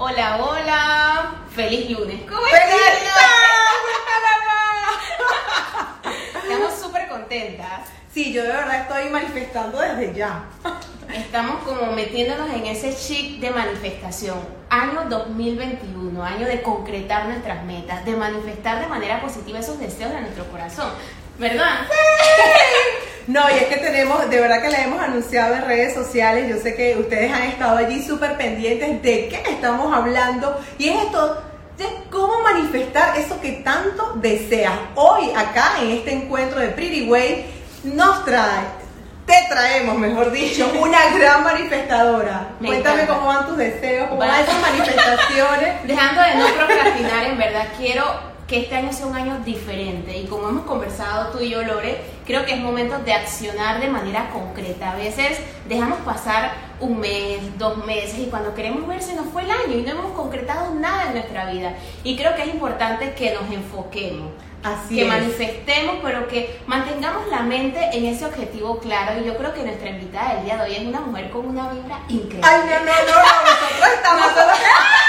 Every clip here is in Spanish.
Hola, hola. Feliz lunes. ¿Cómo ¡Feliz Estamos súper contentas. Sí, yo de verdad estoy manifestando desde ya. Estamos como metiéndonos en ese chip de manifestación. Año 2021, año de concretar nuestras metas, de manifestar de manera positiva esos deseos de nuestro corazón. ¿Verdad? No, y es que tenemos, de verdad que le hemos anunciado en redes sociales, yo sé que ustedes han estado allí súper pendientes de qué estamos hablando, y es esto de cómo manifestar eso que tanto deseas. Hoy acá en este encuentro de Pretty Way nos trae, te traemos, mejor dicho, una gran manifestadora. Cuéntame cómo van tus deseos, cómo van esas manifestaciones. Dejando de no procrastinar, en verdad quiero que este año sea un año diferente y como hemos conversado tú y yo, Lore, creo que es momento de accionar de manera concreta. A veces dejamos pasar un mes, dos meses y cuando queremos ver se nos fue el año y no hemos concretado nada en nuestra vida. Y creo que es importante que nos enfoquemos. Así que manifestemos, pero que mantengamos la mente en ese objetivo claro. Y yo creo que nuestra invitada del día de hoy es una mujer con una vibra increíble. Ay, no, no, no, nosotros estamos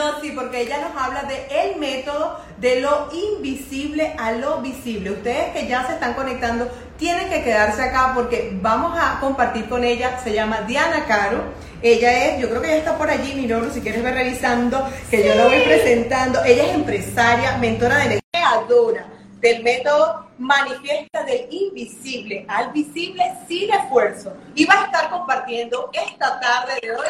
No, sí, porque ella nos habla de el método de lo invisible a lo visible. Ustedes que ya se están conectando tienen que quedarse acá porque vamos a compartir con ella. Se llama Diana Caro. Ella es, yo creo que ella está por allí, mi nombre, si quieres ver revisando, que yo la voy presentando. Ella es empresaria, mentora de creadora del método manifiesta del invisible al visible sin esfuerzo. Y va a estar compartiendo esta tarde de hoy.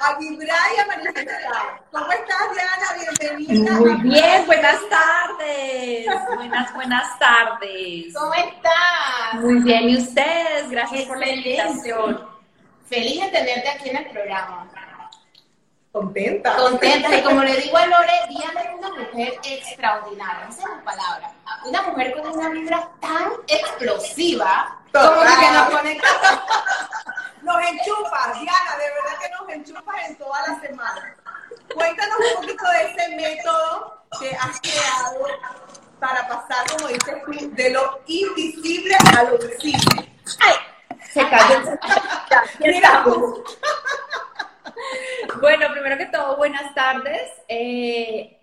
A vibrar y a manifestar. ¿Cómo estás, Diana? Bienvenida. Muy bien, buenas tardes. Buenas, buenas tardes. ¿Cómo estás? Muy bien, ¿y ustedes? Gracias por la invitación. Feliz de tenerte aquí en el programa. Contenta. Contenta. Y como le digo a Lore, Diana es una mujer extraordinaria. Esa es la palabra. Una mujer con una vibra tan explosiva como que nos conecta nos enchufas, Diana, de verdad que nos enchufas en toda la semana. Cuéntanos un poquito de ese método que has creado para pasar, como dices tú, de lo invisible a lo visible. ¡Ay! Se cayó. Mira. bueno, primero que todo, buenas tardes. Eh,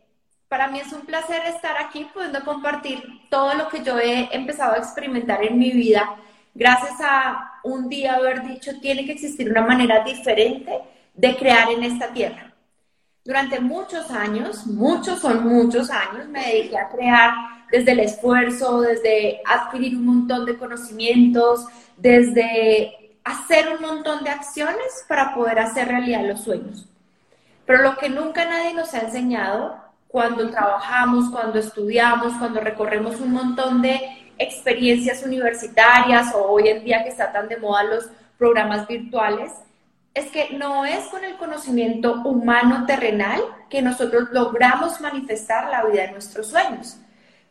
para mí es un placer estar aquí pudiendo compartir todo lo que yo he empezado a experimentar en mi vida gracias a un día haber dicho, tiene que existir una manera diferente de crear en esta tierra. Durante muchos años, muchos son muchos años, me dediqué a crear desde el esfuerzo, desde adquirir un montón de conocimientos, desde hacer un montón de acciones para poder hacer realidad los sueños. Pero lo que nunca nadie nos ha enseñado cuando trabajamos, cuando estudiamos, cuando recorremos un montón de experiencias universitarias o hoy en día que está tan de moda los programas virtuales, es que no es con el conocimiento humano terrenal que nosotros logramos manifestar la vida de nuestros sueños.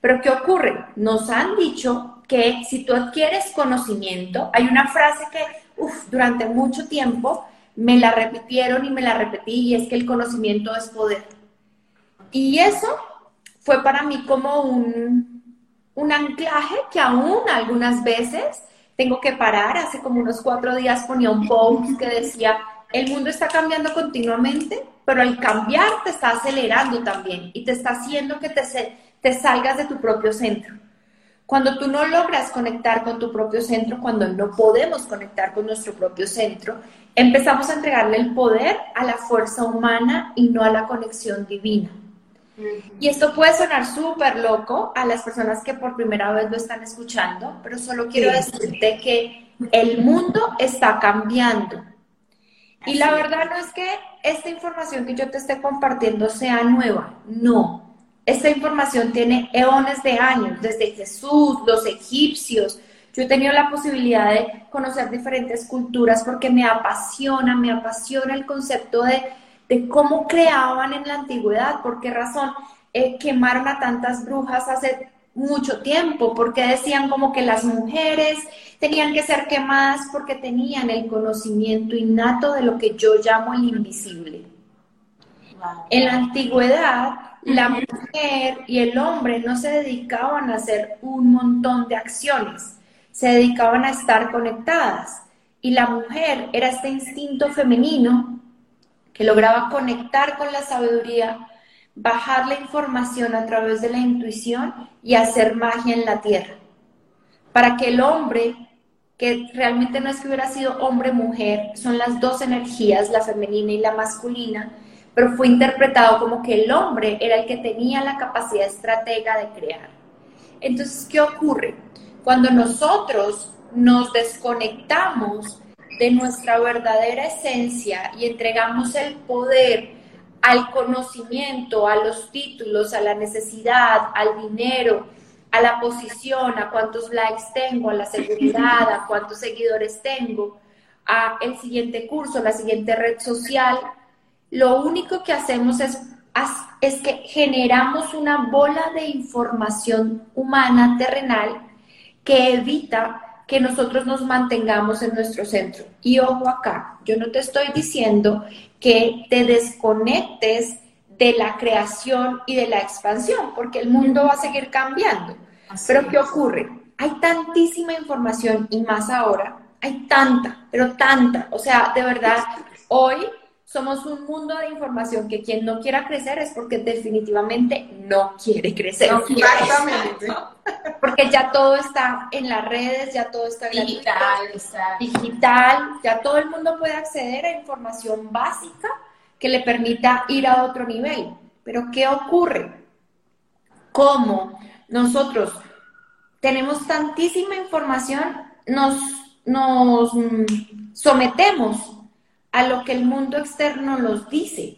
Pero ¿qué ocurre? Nos han dicho que si tú adquieres conocimiento, hay una frase que durante mucho tiempo me la repitieron y me la repetí y es que el conocimiento es poder. Y eso fue para mí como un, un anclaje que aún algunas veces tengo que parar. Hace como unos cuatro días ponía un post que decía, el mundo está cambiando continuamente, pero al cambiar te está acelerando también y te está haciendo que te, te salgas de tu propio centro. Cuando tú no logras conectar con tu propio centro, cuando no podemos conectar con nuestro propio centro, empezamos a entregarle el poder a la fuerza humana y no a la conexión divina. Y esto puede sonar súper loco a las personas que por primera vez lo están escuchando, pero solo quiero decirte que el mundo está cambiando. Y la verdad no es que esta información que yo te esté compartiendo sea nueva, no. Esta información tiene eones de años, desde Jesús, los egipcios. Yo he tenido la posibilidad de conocer diferentes culturas porque me apasiona, me apasiona el concepto de de cómo creaban en la antigüedad, por qué razón eh, quemaron a tantas brujas hace mucho tiempo, porque decían como que las mujeres tenían que ser quemadas porque tenían el conocimiento innato de lo que yo llamo el invisible. En la antigüedad, la mujer y el hombre no se dedicaban a hacer un montón de acciones, se dedicaban a estar conectadas y la mujer era este instinto femenino que lograba conectar con la sabiduría, bajar la información a través de la intuición y hacer magia en la tierra. Para que el hombre, que realmente no es que hubiera sido hombre-mujer, son las dos energías, la femenina y la masculina, pero fue interpretado como que el hombre era el que tenía la capacidad estratega de crear. Entonces, ¿qué ocurre? Cuando nosotros nos desconectamos de nuestra verdadera esencia y entregamos el poder al conocimiento, a los títulos, a la necesidad, al dinero, a la posición, a cuántos likes tengo, a la seguridad, a cuántos seguidores tengo, a el siguiente curso, la siguiente red social, lo único que hacemos es, es que generamos una bola de información humana terrenal que evita que nosotros nos mantengamos en nuestro centro. Y ojo acá, yo no te estoy diciendo que te desconectes de la creación y de la expansión, porque el mundo va a seguir cambiando. pero ¿qué ocurre? Hay tantísima información y más ahora, hay tanta, pero tanta. O sea, de verdad, hoy somos un mundo de información que quien no quiera crecer es porque definitivamente no quiere crecer. exactamente. Porque ya todo está en las redes, ya todo está digital, digital, ya todo el mundo puede acceder a información básica que le permita ir a otro nivel. Pero ¿qué ocurre? ¿Cómo nosotros tenemos tantísima información, nos, nos mm, sometemos a lo que el mundo externo nos dice.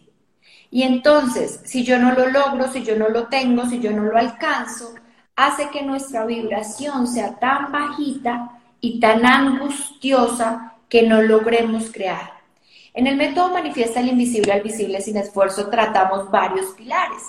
Y entonces, si yo no lo logro, si yo no lo tengo, si yo no lo alcanzo, hace que nuestra vibración sea tan bajita y tan angustiosa que no logremos crear. En el método Manifiesta el Invisible al Visible sin esfuerzo tratamos varios pilares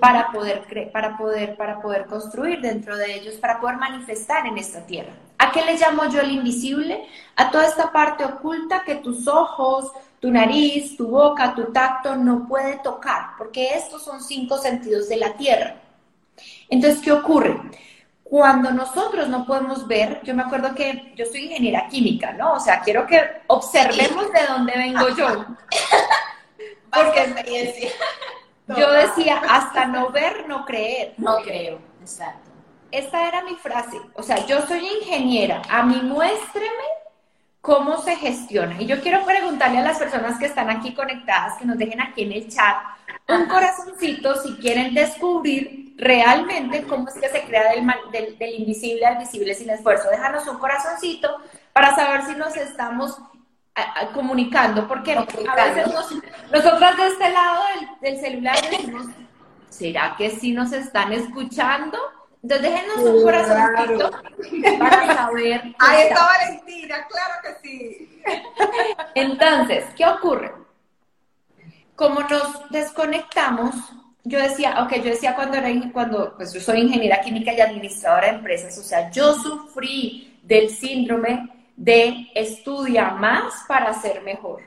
para poder, para, poder, para poder construir dentro de ellos, para poder manifestar en esta tierra. ¿A qué le llamo yo el invisible? A toda esta parte oculta que tus ojos, tu nariz, tu boca, tu tacto no puede tocar, porque estos son cinco sentidos de la tierra. Entonces, ¿qué ocurre? Cuando nosotros no podemos ver, yo me acuerdo que yo soy ingeniera química, ¿no? O sea, quiero que observemos de dónde vengo yo. Porque experiencia. Yo decía, hasta no ver, no creer. No creo, exacto. Esta era mi frase. O sea, yo soy ingeniera, a mí muéstreme cómo se gestiona. Y yo quiero preguntarle a las personas que están aquí conectadas, que nos dejen aquí en el chat, un corazoncito si quieren descubrir realmente cómo es que se crea del, del invisible al visible sin esfuerzo. Déjanos un corazoncito para saber si nos estamos comunicando, porque a veces nosotros de este lado del, celular decimos, ¿será que sí nos están escuchando? Entonces déjenos un corazoncito para saber. Ahí está Valentina, claro que sí. Entonces, ¿qué ocurre? Como nos desconectamos, yo decía, ok, yo decía cuando era, cuando, pues yo soy ingeniera química y administradora de empresas, o sea, yo sufrí del síndrome de estudia más para ser mejor.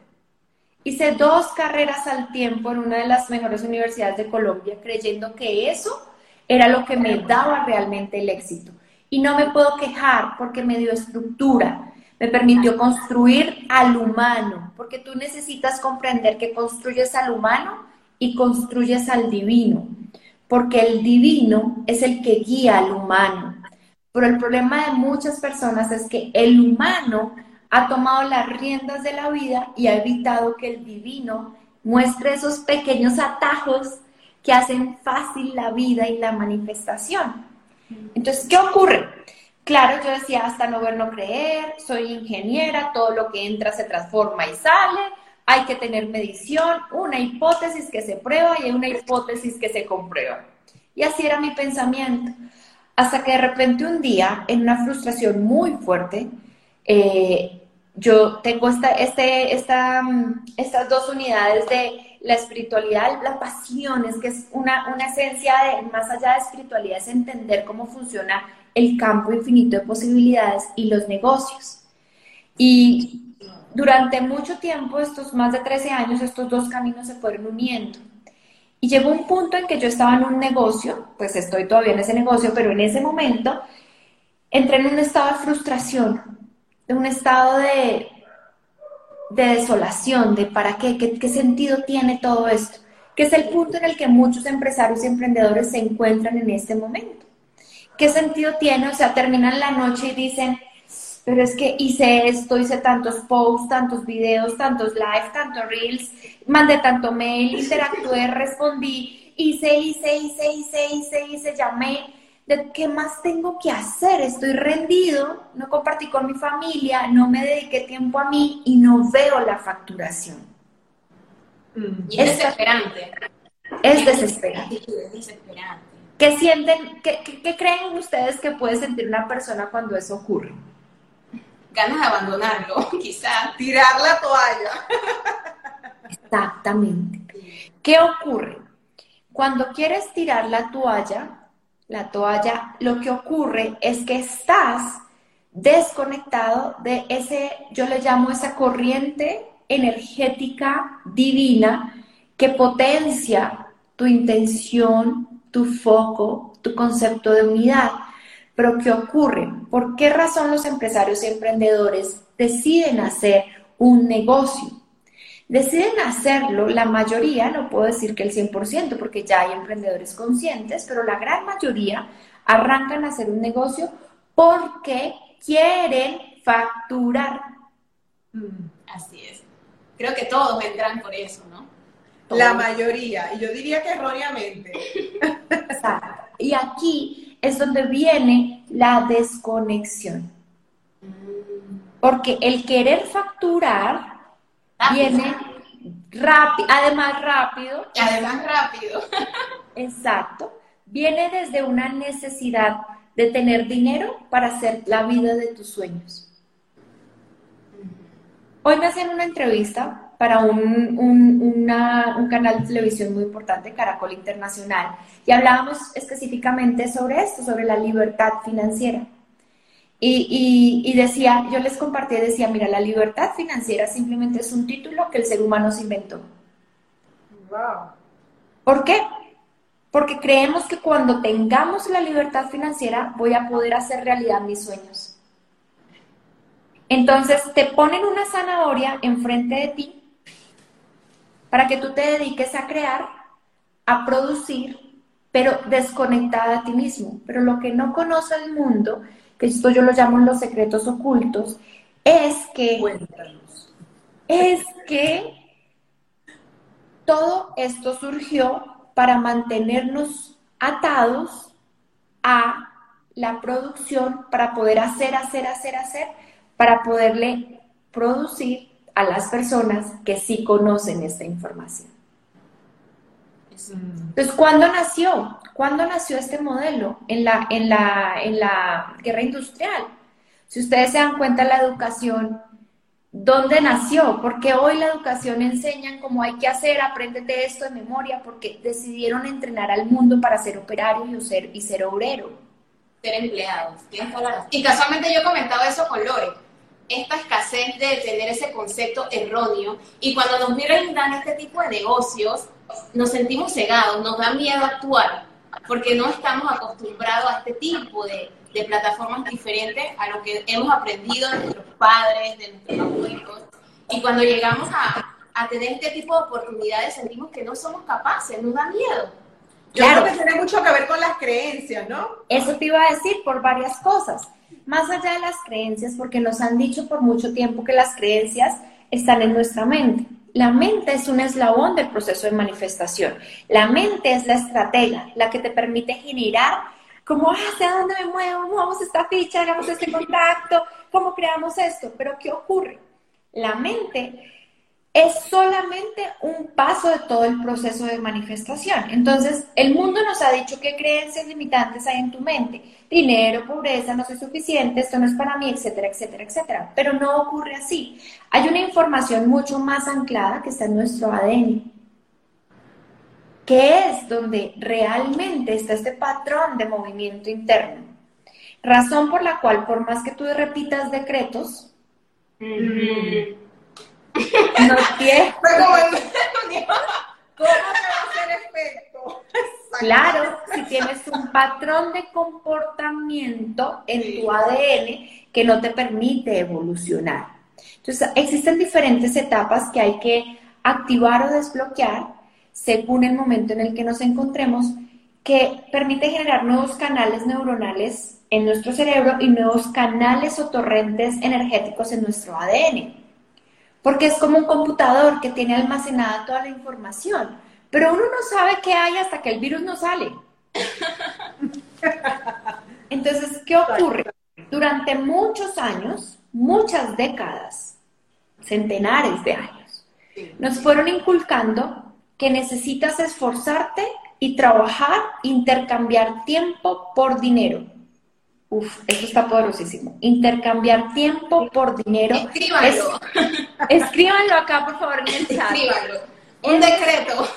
Hice dos carreras al tiempo en una de las mejores universidades de Colombia, creyendo que eso era lo que me daba realmente el éxito. Y no me puedo quejar porque me dio estructura, me permitió construir al humano, porque tú necesitas comprender que construyes al humano y construyes al divino, porque el divino es el que guía al humano. Pero el problema de muchas personas es que el humano ha tomado las riendas de la vida y ha evitado que el divino muestre esos pequeños atajos que hacen fácil la vida y la manifestación. Entonces, ¿qué ocurre? Claro, yo decía, hasta no ver, no creer, soy ingeniera, todo lo que entra se transforma y sale, hay que tener medición, una hipótesis que se prueba y una hipótesis que se comprueba. Y así era mi pensamiento. Hasta que de repente un día, en una frustración muy fuerte, eh, yo tengo esta, este, esta, mm, estas dos unidades de la espiritualidad, la pasión, es que es una, una esencia de, más allá de espiritualidad, es entender cómo funciona el campo infinito de posibilidades y los negocios. Y durante mucho tiempo, estos más de 13 años, estos dos caminos se fueron uniendo. Y llegó un punto en que yo estaba en un negocio, pues estoy todavía en ese negocio, pero en ese momento entré en un estado de frustración, de un estado de, de desolación, de para qué, qué, qué sentido tiene todo esto, que es el punto en el que muchos empresarios y emprendedores se encuentran en este momento. ¿Qué sentido tiene? O sea, terminan la noche y dicen, pero es que hice esto, hice tantos posts, tantos videos, tantos live, tantos reels, mandé tanto mail, interactué, respondí, hice, hice, hice, hice, hice, hice, llamé. ¿De qué más tengo que hacer? Estoy rendido, no compartí con mi familia, no me dediqué tiempo a mí y no veo la facturación. Mm. Y es desesperante. Es desesperante. Es desesperante. ¿Qué sienten, qué, qué creen ustedes que puede sentir una persona cuando eso ocurre? Ganas de abandonarlo, quizás. Tirar la toalla. Exactamente. ¿Qué ocurre? Cuando quieres tirar la toalla, la toalla, lo que ocurre es que estás desconectado de ese, yo le llamo esa corriente energética divina que potencia tu intención, tu foco, tu concepto de unidad. Pero ¿qué ocurre? ¿Por qué razón los empresarios y emprendedores deciden hacer un negocio? Deciden hacerlo, la mayoría, no puedo decir que el 100%, porque ya hay emprendedores conscientes, pero la gran mayoría arrancan a hacer un negocio porque quieren facturar. Mm, así es. Creo que todos vendrán por eso, ¿no? La mayoría, y yo diría que erróneamente. Exacto. Y aquí es donde viene la desconexión. Porque el querer facturar viene rápido, además rápido. Además rápido. Exacto. Viene desde una necesidad de tener dinero para hacer la vida de tus sueños. Hoy me hacen una entrevista para un, un, canal de televisión muy importante, Caracol Internacional, y hablábamos específicamente sobre esto, sobre la libertad financiera. Y, y, decía, yo les compartí, decía, mira, la libertad financiera simplemente es un título que el ser humano se inventó. Wow. ¿Por qué? Porque creemos que cuando tengamos la libertad financiera voy a poder hacer realidad mis sueños. Entonces te ponen una zanahoria enfrente de ti para que tú te dediques a crear, a producir, pero desconectada a ti mismo. Pero lo que no conoce el mundo, que esto yo lo llamo los secretos ocultos, es que... Es que todo esto surgió para mantenernos atados a la producción, para poder hacer, hacer, hacer, hacer, para poderle producir a las personas que sí conocen esta información. Entonces, ¿cuándo nació? ¿Cuándo nació este modelo? En la, en la, en la guerra industrial. Si ustedes se dan cuenta, la educación, ¿dónde nació? Porque hoy la educación enseñan cómo hay que hacer, apréndete esto de memoria, porque decidieron entrenar al mundo para ser operario y ser, y ser obrero. Ser empleados. Y casualmente yo he comentado eso con Lore esta escasez de tener ese concepto erróneo y cuando nos miran dan este tipo de negocios, nos sentimos cegados, nos da miedo actuar porque no estamos acostumbrados a este tipo de, de plataformas diferentes a lo que hemos aprendido de nuestros padres, de nuestros abuelos. Y cuando llegamos a, a tener este tipo de oportunidades sentimos que no somos capaces, nos da miedo. Yo creo que tiene mucho que ver con las creencias, ¿no? Eso te iba a decir por varias cosas más allá de las creencias, porque nos han dicho por mucho tiempo que las creencias están en nuestra mente. La mente es un eslabón del proceso de manifestación. La mente es la estratega, la que te permite generar cómo hacia dónde me muevo, movamos esta ficha, hagamos este contacto, cómo creamos esto. Pero ¿qué ocurre? La mente es solamente un paso de todo el proceso de manifestación. Entonces, el mundo nos ha dicho qué creencias limitantes hay en tu mente. Dinero, pobreza, no soy suficiente, esto no es para mí, etcétera, etcétera, etcétera. Pero no ocurre así. Hay una información mucho más anclada que está en nuestro ADN, que es donde realmente está este patrón de movimiento interno. Razón por la cual, por más que tú repitas decretos, no. ¿Cómo te va a hacer efecto? Claro, si tienes un patrón de comportamiento en tu ADN que no te permite evolucionar. Entonces, existen diferentes etapas que hay que activar o desbloquear según el momento en el que nos encontremos, que permite generar nuevos canales neuronales en nuestro cerebro y nuevos canales o torrentes energéticos en nuestro ADN. Porque es como un computador que tiene almacenada toda la información, pero uno no sabe qué hay hasta que el virus no sale. Entonces, ¿qué ocurre? Durante muchos años, muchas décadas, centenares de años, nos fueron inculcando que necesitas esforzarte y trabajar, intercambiar tiempo por dinero. Uf, eso está poderosísimo. Intercambiar tiempo por dinero. Escríbanlo. Escríbanlo acá, por favor, en el chat. Escríbanlo. Un decreto.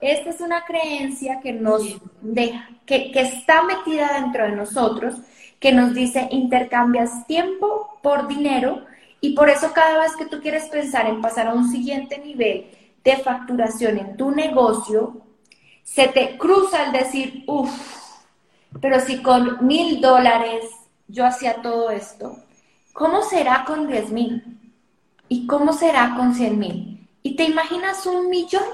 Esta es una creencia que nos deja, que, que está metida dentro de nosotros, que nos dice intercambias tiempo por dinero y por eso cada vez que tú quieres pensar en pasar a un siguiente nivel de facturación en tu negocio, se te cruza el decir, uff, pero si con mil dólares yo hacía todo esto, ¿cómo será con diez mil? ¿Y cómo será con cien mil? ¿Y te imaginas un millón?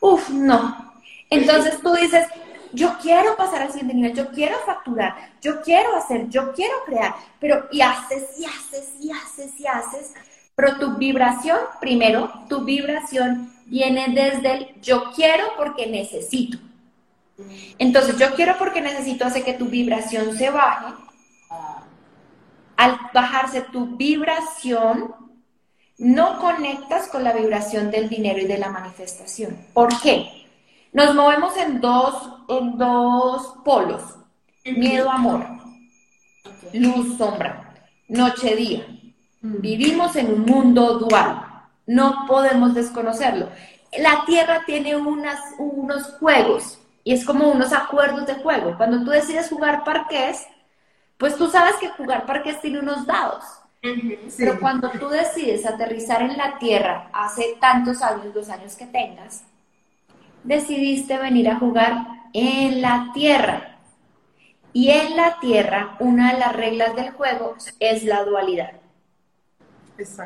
Uf, no. Entonces tú dices, yo quiero pasar al siguiente nivel, yo quiero facturar, yo quiero hacer, yo quiero crear, pero y haces y haces y haces y haces, pero tu vibración, primero, tu vibración viene desde el yo quiero porque necesito. Entonces, yo quiero porque necesito hace que tu vibración se baje. Al bajarse tu vibración, no conectas con la vibración del dinero y de la manifestación. ¿Por qué? Nos movemos en dos, en dos polos. Miedo, amor. Luz, sombra. Noche, día. Vivimos en un mundo dual. No podemos desconocerlo. La Tierra tiene unas, unos juegos y es como unos acuerdos de juego. Cuando tú decides jugar parques, pues tú sabes que jugar parques tiene unos dados. Pero cuando tú decides aterrizar en la Tierra hace tantos años, los años que tengas, decidiste venir a jugar en la Tierra. Y en la Tierra, una de las reglas del juego es la dualidad.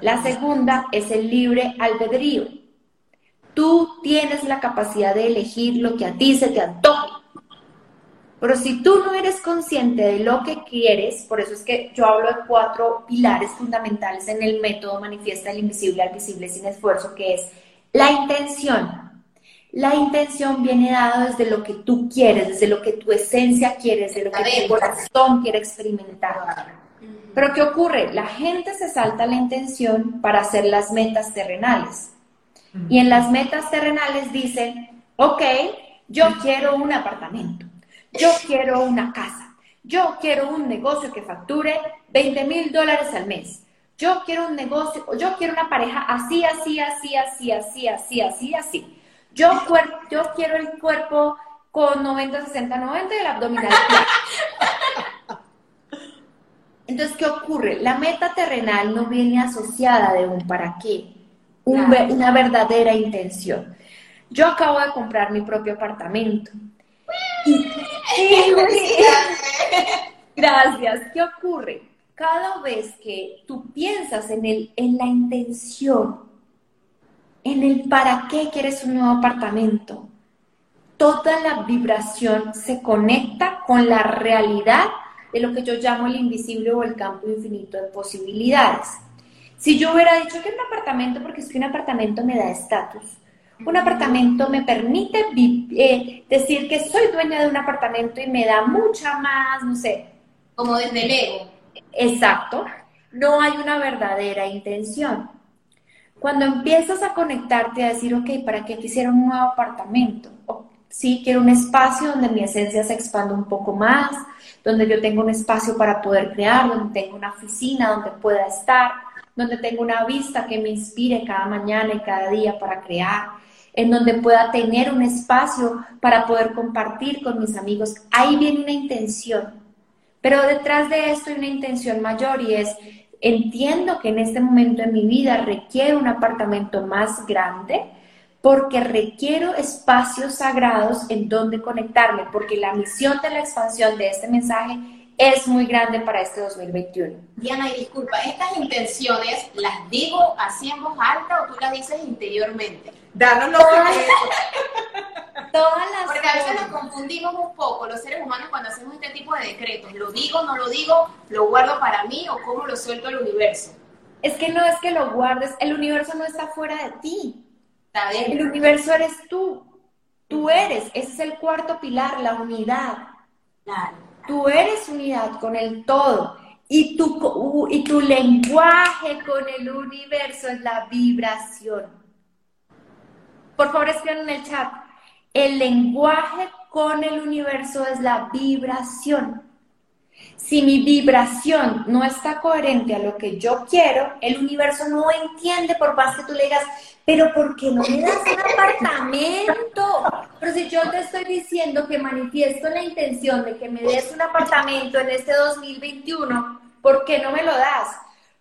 La segunda es el libre albedrío. Tú tienes la capacidad de elegir lo que a ti se te antoje. Pero si tú no eres consciente de lo que quieres, por eso es que yo hablo de cuatro pilares fundamentales en el método Manifiesta el Invisible al Visible sin esfuerzo, que es la intención. La intención viene dada desde lo que tú quieres, desde lo que tu esencia quiere, desde lo que tu corazón quiere experimentar. Pero ¿qué ocurre? La gente se salta la intención para hacer las metas terrenales. Y en las metas terrenales dicen, ok, yo quiero un apartamento, yo quiero una casa, yo quiero un negocio que facture 20 mil dólares al mes, yo quiero un negocio, yo quiero una pareja así, así, así, así, así, así, así, así. Yo, yo quiero el cuerpo con 90, 60, 90 y el abdominal. Entonces, ¿qué ocurre? La meta terrenal no viene asociada de un para qué, una verdadera intención. Yo acabo de comprar mi propio apartamento. Gracias. ¿Qué ocurre? Cada vez que tú piensas en, el, en la intención, en el para qué quieres un nuevo apartamento, toda la vibración se conecta con la realidad de lo que yo llamo el invisible o el campo infinito de posibilidades. Si yo hubiera dicho que un apartamento, porque es que un apartamento me da estatus, un apartamento me permite eh, decir que soy dueña de un apartamento y me da mucha más, no sé. Como desde el ego. Exacto. No hay una verdadera intención. Cuando empiezas a conectarte a decir, ok, ¿para qué quisiera un nuevo apartamento? sí, quiero un espacio donde mi esencia se expanda un poco más, donde yo tengo un espacio para poder crear, donde tengo una oficina donde pueda estar, donde tengo una vista que me inspire cada mañana y cada día para crear, en donde pueda tener un espacio para poder compartir con mis amigos. Ahí viene una intención. Pero detrás de esto hay una intención mayor y es, entiendo que en este momento de mi vida requiero un apartamento más grande porque requiero espacios sagrados en donde conectarme, porque la misión de la expansión de este mensaje es muy grande para este 2021. Diana, y disculpa, ¿estas intenciones las digo así en voz alta o tú las dices interiormente? Danos lo Todas, todas las Porque a veces nos confundimos un poco los seres humanos cuando hacemos este tipo de decretos. ¿Lo digo, no lo digo? ¿Lo guardo para mí o cómo lo suelto al universo? Es que no es que lo guardes, el universo no está fuera de ti. Está El dentro. universo eres tú. Tú eres, ese es el cuarto pilar, la unidad. Claro. Tú eres unidad con el todo. Y tu, y tu lenguaje con el universo es la vibración. Por favor, escriban en el chat. El lenguaje con el universo es la vibración. Si mi vibración no está coherente a lo que yo quiero, el universo no entiende por más que tú le digas, pero ¿por qué no me das un apartamento? Pero si yo te estoy diciendo que manifiesto la intención de que me des un apartamento en este 2021, ¿por qué no me lo das?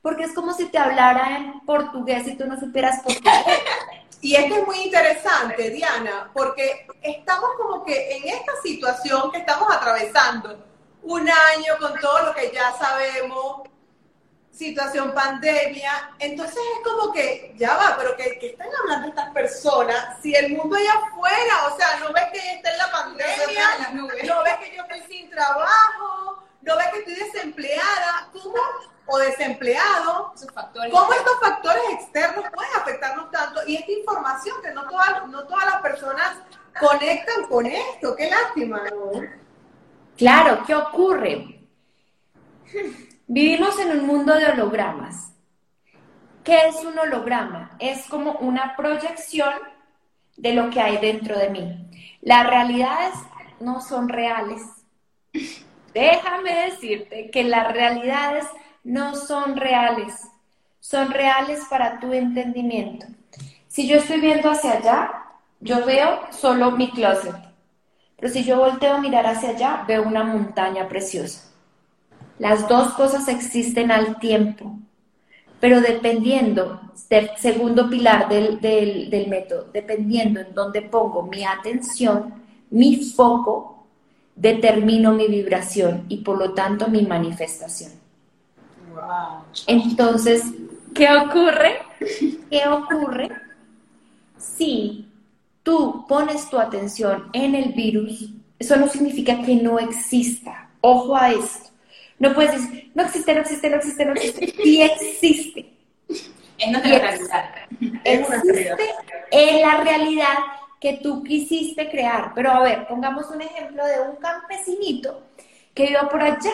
Porque es como si te hablara en portugués y tú no supieras portugués. Y esto es muy interesante, Diana, porque estamos como que en esta situación que estamos atravesando, un año con todo lo que ya sabemos, situación pandemia, entonces es como que, ya va, pero que, que están hablando estas personas, si el mundo allá afuera, o sea, no ves que está en la pandemia, no ves que yo estoy sin trabajo, no ves que estoy desempleada, ¿cómo? O desempleado, Esos factores. ¿Cómo estos factores externos pueden afectarnos tanto? Y esta información que no todas, no todas las personas conectan con esto. Qué lástima, ¿no? Claro, ¿qué ocurre? Vivimos en un mundo de hologramas. ¿Qué es un holograma? Es como una proyección de lo que hay dentro de mí. Las realidades no son reales. Déjame decirte que las realidades no son reales. Son reales para tu entendimiento. Si yo estoy viendo hacia allá, yo veo solo mi closet. Pero si yo volteo a mirar hacia allá, veo una montaña preciosa. Las dos cosas existen al tiempo, pero dependiendo del segundo pilar del, del, del método, dependiendo en dónde pongo mi atención, mi foco, determino mi vibración y por lo tanto mi manifestación. Wow. Entonces, ¿qué ocurre? ¿Qué ocurre si tú pones tu atención en el virus? Eso no significa que no exista. Ojo a esto. No puedes decir, no existe, no existe, no existe, no existe. Sí existe. Es nuestra realidad. Es. Existe en la realidad que tú quisiste crear. Pero a ver, pongamos un ejemplo de un campesinito que viva por allá,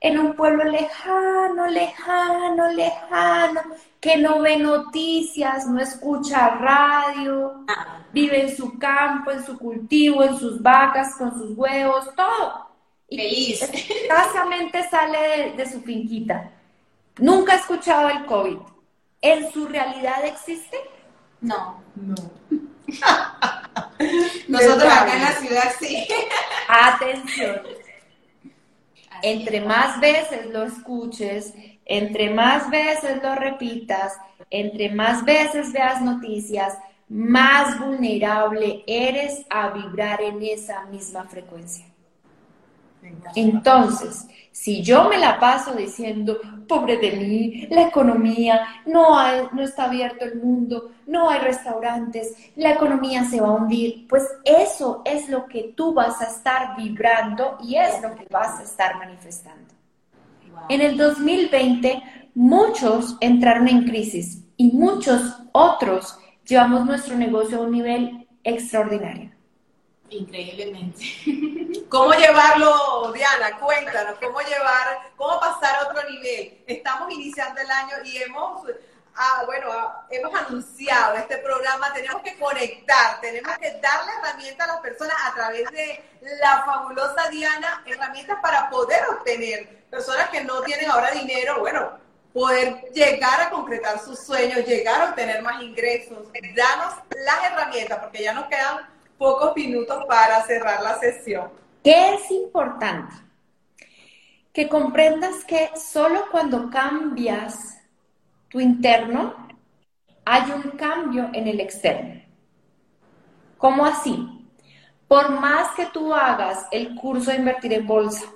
en un pueblo lejano, lejano, lejano, que no ve noticias, no escucha radio, Ah, vive en su campo, en su cultivo, en sus vacas, con sus huevos, todo. Y Feliz. escasamente sale de, de su finquita. Nunca ha escuchado el COVID. ¿En su realidad existe? No. No. Nosotros acá en la ciudad sí. Atención. Así Entre es. más veces lo escuches, entre más veces lo repitas, entre más veces veas noticias, más vulnerable eres a vibrar en esa misma frecuencia. Entonces, si yo me la paso diciendo, pobre de mí, la economía, no, hay, no está abierto el mundo, no hay restaurantes, la economía se va a hundir, pues eso es lo que tú vas a estar vibrando y es lo que vas a estar manifestando. Wow. En el 2020, muchos entraron en crisis y muchos otros llevamos nuestro negocio a un nivel extraordinario. Increíblemente. ¿Cómo llevarlo, Diana? Cuéntanos, ¿cómo llevar, cómo pasar a otro nivel? Estamos iniciando el año y hemos, ah, bueno, ah, hemos anunciado este programa, tenemos que conectar, tenemos que darle herramientas a las personas a través de la fabulosa Diana, herramientas para poder obtener, personas que no tienen ahora dinero, bueno, poder llegar a concretar sus sueños, llegar a obtener más ingresos, danos las herramientas, porque ya nos quedan pocos minutos para cerrar la sesión. ¿Qué es importante? Que comprendas que solo cuando cambias tu interno hay un cambio en el externo. ¿Cómo así? Por más que tú hagas el curso de invertir en bolsa,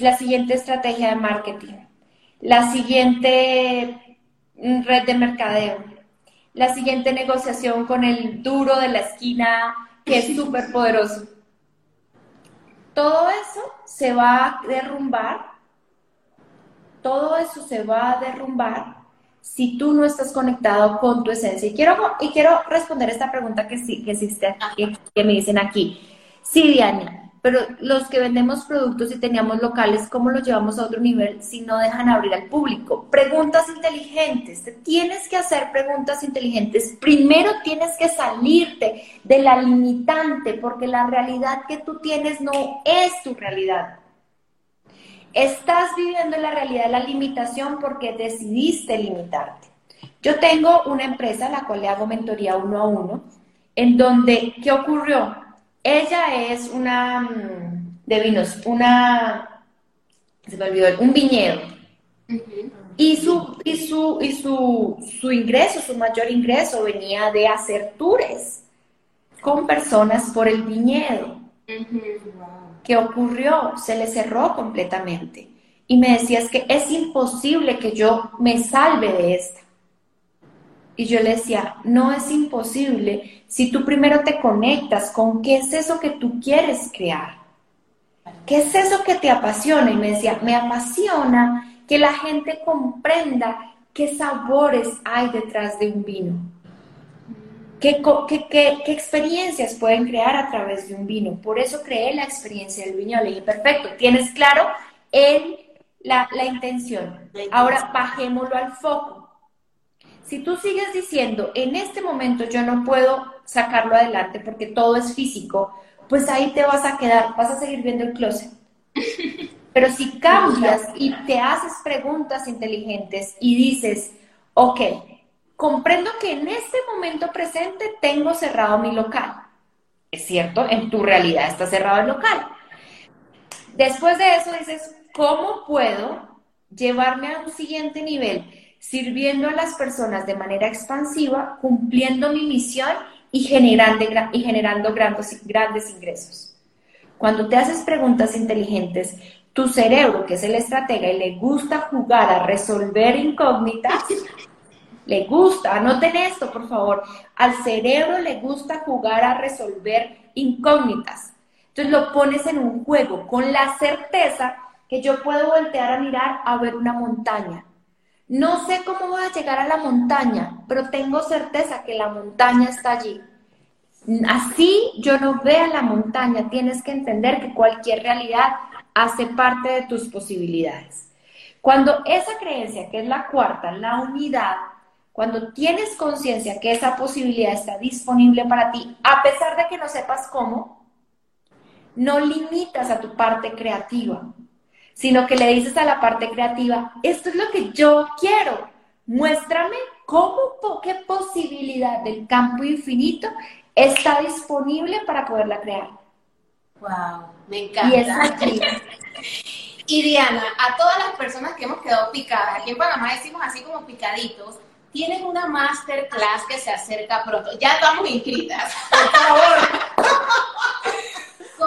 la siguiente estrategia de marketing, la siguiente mm, red de mercadeo, la siguiente negociación con el duro de la esquina que es súper poderoso. Todo eso se va a derrumbar, todo eso se va a derrumbar si tú no estás conectado con tu esencia. Y quiero, y quiero responder esta pregunta que, sí, que existe, que, me dicen aquí. Sí, Diana, pero los que vendemos productos y teníamos locales, ¿cómo los llevamos a otro nivel si no dejan abrir al público? Preguntas inteligentes, te tienes que hacer preguntas inteligentes. Primero tienes que salirte de la limitante, porque la realidad que tú tienes no es tu realidad. Estás viviendo la realidad de la limitación porque decidiste limitarte. Yo tengo una empresa a la cual le hago mentoría uno a uno, en donde, ¿qué ocurrió? Ella es una mm, de vinos, una, se me olvidó, un viñedo. Y, su, y, su, y su, su ingreso, su mayor ingreso venía de hacer tours con personas por el viñedo. ¿Qué ocurrió? Se le cerró completamente. Y me decía, es que es imposible que yo me salve de esta. Y yo le decía, no es imposible si tú primero te conectas con qué es eso que tú quieres crear. ¿Qué es eso que te apasiona? Y me decía, me apasiona que la gente comprenda qué sabores hay detrás de un vino. ¿Qué, qué, experiencias pueden crear a través de un vino? Por eso creé la experiencia del vino. Le dije, perfecto, tienes claro el, la, la intención. Ahora bajémoslo al foco si tú sigues diciendo, en este momento yo no puedo sacarlo adelante porque todo es físico, pues ahí te vas a quedar, vas a seguir viendo el closet. Pero si cambias y te haces preguntas inteligentes y dices, ok, comprendo que en este momento presente tengo cerrado mi local. Es cierto, en tu realidad está cerrado el local. Después de eso dices, ¿cómo puedo llevarme a un siguiente nivel? Sirviendo a las personas de manera expansiva, cumpliendo mi misión y generando, y generando grandes, grandes ingresos. Cuando te haces preguntas inteligentes, tu cerebro, que es el estratega y le gusta jugar a resolver incógnitas, le gusta, anoten esto por favor, al cerebro le gusta jugar a resolver incógnitas. Entonces lo pones en un juego con la certeza que yo puedo voltear a mirar a ver una montaña no sé cómo voy a llegar a la montaña, pero tengo certeza que la montaña está allí. Así yo no vea la montaña, tienes que entender que cualquier realidad hace parte de tus posibilidades. Cuando esa creencia, que es la cuarta, la unidad, cuando tienes conciencia que esa posibilidad está disponible para ti, a pesar de que no sepas cómo, no limitas a tu parte creativa, sino que le dices a la parte creativa, esto es lo que yo quiero, muéstrame cómo, qué posibilidad del campo infinito está disponible para poderla crear. Wow, me encanta. Y, y Diana, a todas las personas que hemos quedado picadas, aquí en Panamá decimos así como picaditos, tienen una masterclass que se acerca pronto. Ya estamos inscritas. Por favor.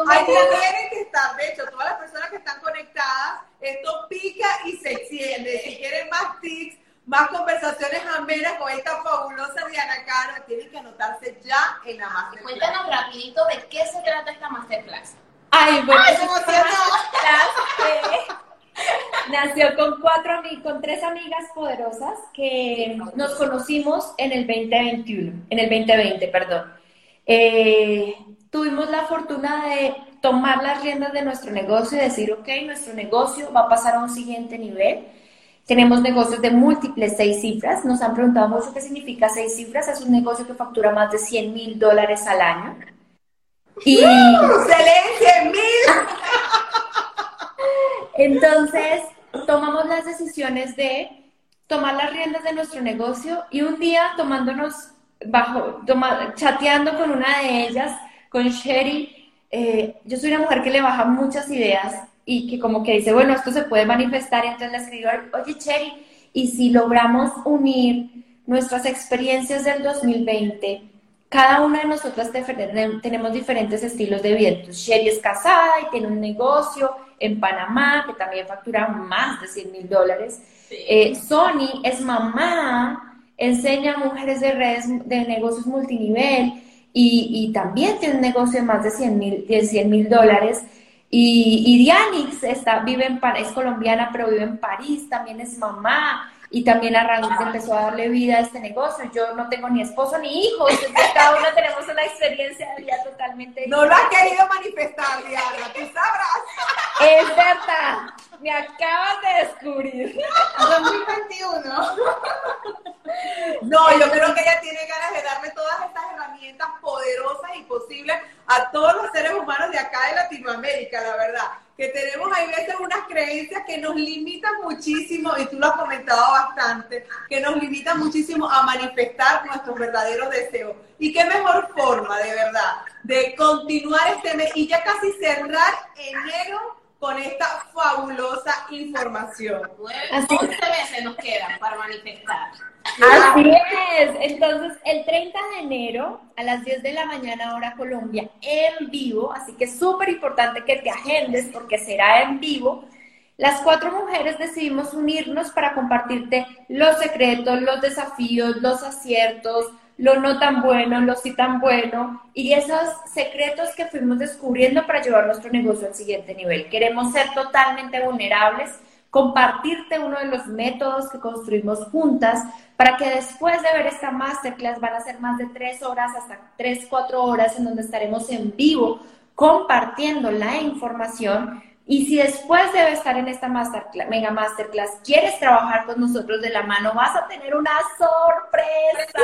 Que estar, de hecho, todas las personas que están conectadas, esto pica y se extiende. Si quieren más tips, más conversaciones amenas con esta fabulosa Diana Caro, tienen que anotarse ya en la masterclass. Cuéntanos rapidito de qué se trata esta masterclass. Ay, bueno, Ay, nació con cuatro con tres amigas poderosas que nos conocimos en el 2021, en el 2020, perdón. Eh, tuvimos la fortuna de tomar las riendas de nuestro negocio y decir, ok, nuestro negocio va a pasar a un siguiente nivel. Tenemos negocios de múltiples seis cifras. Nos han preguntado mucho qué significa seis cifras. Es un negocio que factura más de 100 mil dólares al año. Y... ¡Excelente! mil! Entonces, tomamos las decisiones de tomar las riendas de nuestro negocio y un día tomándonos bajo, chateando con una de ellas, con Sherry, eh, yo soy una mujer que le baja muchas ideas y que como que dice, bueno, esto se puede manifestar, y entonces le escribo, oye Sherry, y si logramos unir nuestras experiencias del 2020 cada una de nosotras tenemos diferentes estilos de vida. Entonces, Sherry es casada y tiene un negocio en Panamá que también factura más de 100 mil dólares. Eh, Sony es mamá, enseña a mujeres de redes de negocios multinivel y, también tiene un negocio de más de 100 mil dólares. Y, y Dianix está, vive en, es colombiana, pero vive en París, también es mamá y también arrancó, empezó a darle vida a este negocio. Yo no tengo ni esposo ni hijos, entonces cada uno tenemos una experiencia de vida totalmente No lo has querido manifestar, Diana, tú sabrás. Es verdad, me acabas de descubrir. 2021. No, yo creo que ella tiene ganas de darme todas estas herramientas poderosas y posibles a todos los seres humanos de acá de Latinoamérica, la verdad que tenemos hay veces unas creencias que nos limitan muchísimo, y tú lo has comentado bastante, que nos limitan muchísimo a manifestar nuestros verdaderos deseos. Y qué mejor forma, de verdad, de continuar este mes y ya casi cerrar enero con esta fabulosa información. Así 11 meses nos quedan para manifestar. Así es. Entonces, el 30 de enero a las 10 de la mañana hora Colombia en vivo, así que es súper importante que te agendes porque será en vivo. Las cuatro mujeres decidimos unirnos para compartirte los secretos, los desafíos, los aciertos, lo no tan bueno, lo sí tan bueno y esos secretos que fuimos descubriendo para llevar nuestro negocio al siguiente nivel. Queremos ser totalmente vulnerables compartirte uno de los métodos que construimos juntas para que después de ver esta masterclass van a ser más de tres horas, hasta tres, cuatro horas en donde estaremos en vivo compartiendo la información. Y si después de estar en esta masterclass, mega masterclass quieres trabajar con nosotros de la mano, vas a tener una sorpresa.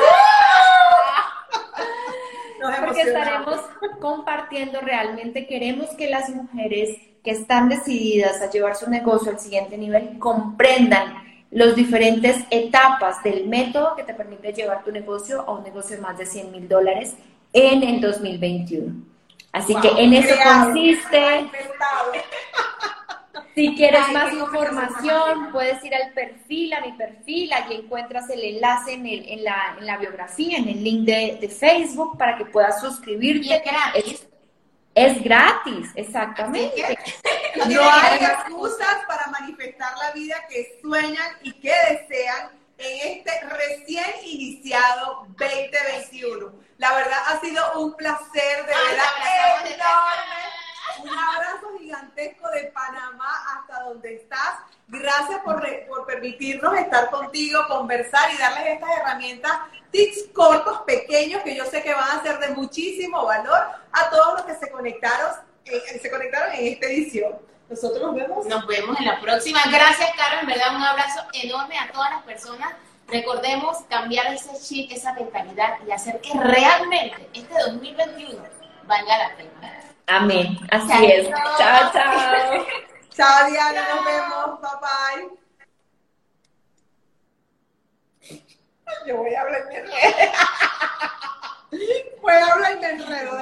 Porque estaremos compartiendo realmente, queremos que las mujeres que están decididas a llevar su negocio al siguiente nivel comprendan las diferentes etapas del método que te permite llevar tu negocio a un negocio de más de 100 mil dólares en el 2021. Así que en eso consiste. Si quieres más información, puedes ir al perfil, a mi perfil, allí encuentras el enlace en, el, en, la, en la, biografía, en el link de, de, Facebook para que puedas suscribirte. Es gratis, exactamente. no hay excusas para manifestar la vida que sueñan y que desean en este recién iniciado 2021. La verdad ha sido un placer, de verdad, enorme. Un abrazo gigantesco de Panamá hasta donde estás. Gracias por, por permitirnos estar contigo, conversar y darles estas herramientas tips cortos, pequeños, que yo sé que van a ser de muchísimo valor a todos los que se conectaron, eh, se conectaron en esta edición. Nosotros nos vemos. Nos vemos en la próxima. Gracias, Caro. En verdad, un abrazo enorme a todas las personas. Recordemos cambiar ese chip, esa mentalidad y hacer que realmente este 2021 valga la pena. Amén. Así es. Chao, chao. chao, Diana. Nos vemos. Bye, bye. Yo voy a hablar en enredo. voy a hablar en enredo.